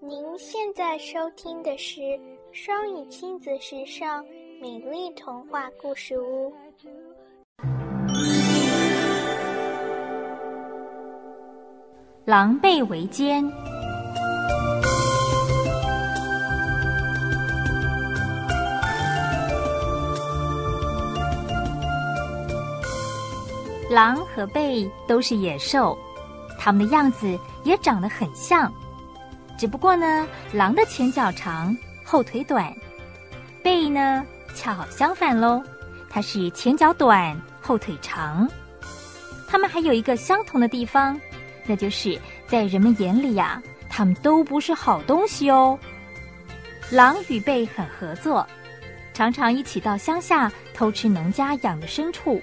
您现在收听的是双语亲子时尚美丽童话故事屋。狼狈为奸。狼和狈都是野兽，它们的样子也长得很像。只不过呢，狼的前脚长，后腿短；狈呢，恰好相反喽，它是前脚短，后腿长。它们还有一个相同的地方，那就是在人们眼里呀，它们都不是好东西哦。狼与狈很合作，常常一起到乡下偷吃农家养的牲畜。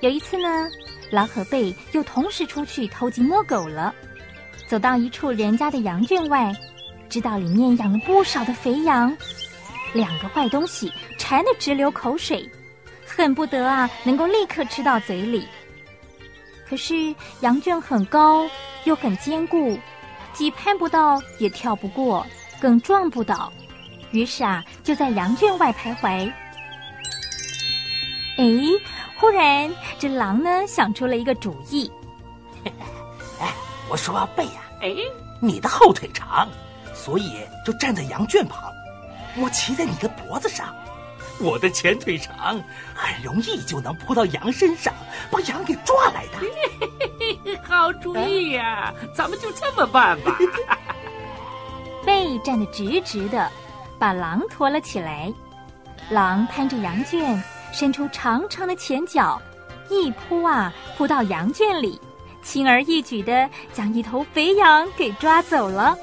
有一次呢，狼和狈又同时出去偷鸡摸狗了。走到一处人家的羊圈外，知道里面养了不少的肥羊，两个坏东西馋得直流口水，恨不得啊能够立刻吃到嘴里。可是羊圈很高又很坚固，既攀不到也跳不过，更撞不倒，于是啊就在羊圈外徘徊。哎，忽然这狼呢想出了一个主意。我说贝呀，哎，你的后腿长，所以就站在羊圈旁。我骑在你的脖子上，我的前腿长，很容易就能扑到羊身上，把羊给抓来的。好主意呀，咱们就这么办吧。背站得直直的，把狼驮了起来。狼攀着羊圈，伸出长长的前脚，一扑啊，扑到羊圈里。轻而易举的将一头肥羊给抓走了。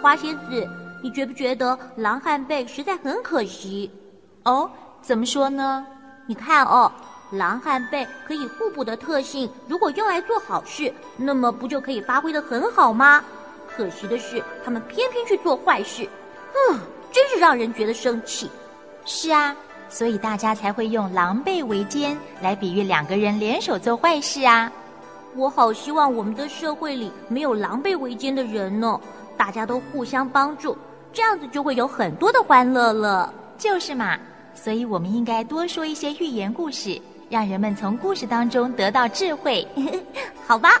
花仙子，你觉不觉得狼和狈实在很可惜？哦，怎么说呢？你看哦，狼和狈可以互补的特性，如果用来做好事，那么不就可以发挥的很好吗？可惜的是，他们偏偏去做坏事。嗯。真是让人觉得生气。是啊，所以大家才会用“狼狈为奸”来比喻两个人联手做坏事啊。我好希望我们的社会里没有狼狈为奸的人呢，大家都互相帮助，这样子就会有很多的欢乐了。就是嘛，所以我们应该多说一些寓言故事，让人们从故事当中得到智慧，好吧？